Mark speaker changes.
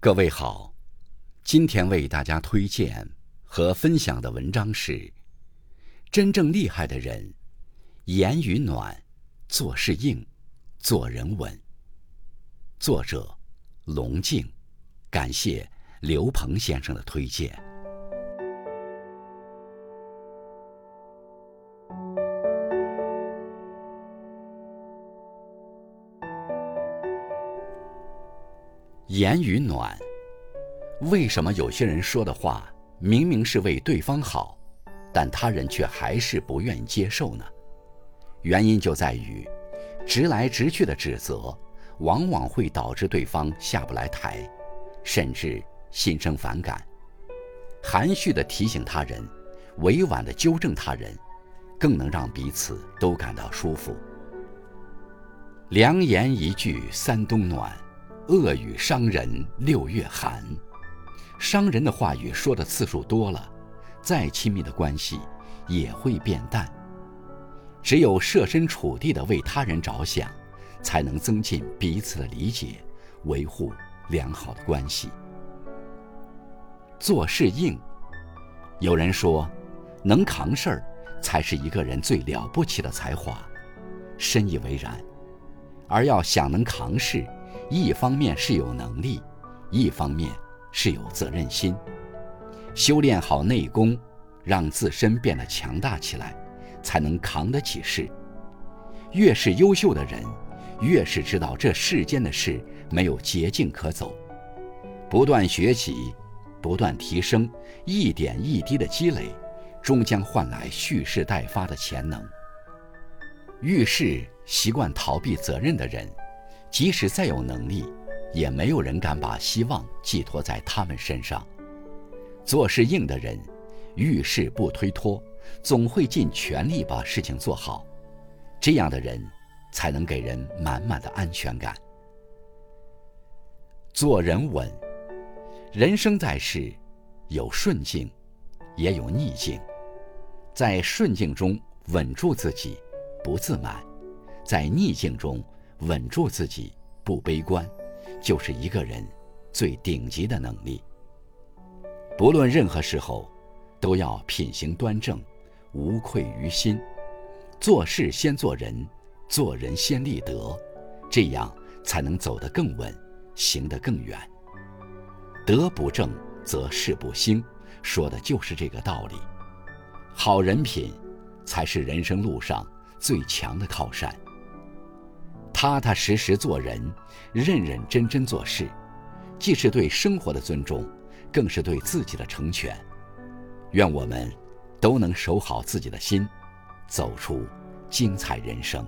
Speaker 1: 各位好，今天为大家推荐和分享的文章是《真正厉害的人，言语暖，做事硬，做人稳》。作者龙静，感谢刘鹏先生的推荐。言语暖，为什么有些人说的话明明是为对方好，但他人却还是不愿意接受呢？原因就在于，直来直去的指责，往往会导致对方下不来台，甚至心生反感；含蓄的提醒他人，委婉的纠正他人，更能让彼此都感到舒服。良言一句三冬暖。恶语伤人六月寒，伤人的话语说的次数多了，再亲密的关系也会变淡。只有设身处地的为他人着想，才能增进彼此的理解，维护良好的关系。做事硬，有人说，能扛事儿才是一个人最了不起的才华，深以为然。而要想能扛事，一方面是有能力，一方面是有责任心。修炼好内功，让自身变得强大起来，才能扛得起事。越是优秀的人，越是知道这世间的事没有捷径可走，不断学习，不断提升，一点一滴的积累，终将换来蓄势待发的潜能。遇事习惯逃避责任的人。即使再有能力，也没有人敢把希望寄托在他们身上。做事硬的人，遇事不推脱，总会尽全力把事情做好。这样的人，才能给人满满的安全感。做人稳，人生在世，有顺境，也有逆境。在顺境中稳住自己，不自满；在逆境中，稳住自己，不悲观，就是一个人最顶级的能力。不论任何时候，都要品行端正，无愧于心。做事先做人，做人先立德，这样才能走得更稳，行得更远。德不正则事不兴，说的就是这个道理。好人品，才是人生路上最强的靠山。踏踏实实做人，认认真真做事，既是对生活的尊重，更是对自己的成全。愿我们都能守好自己的心，走出精彩人生。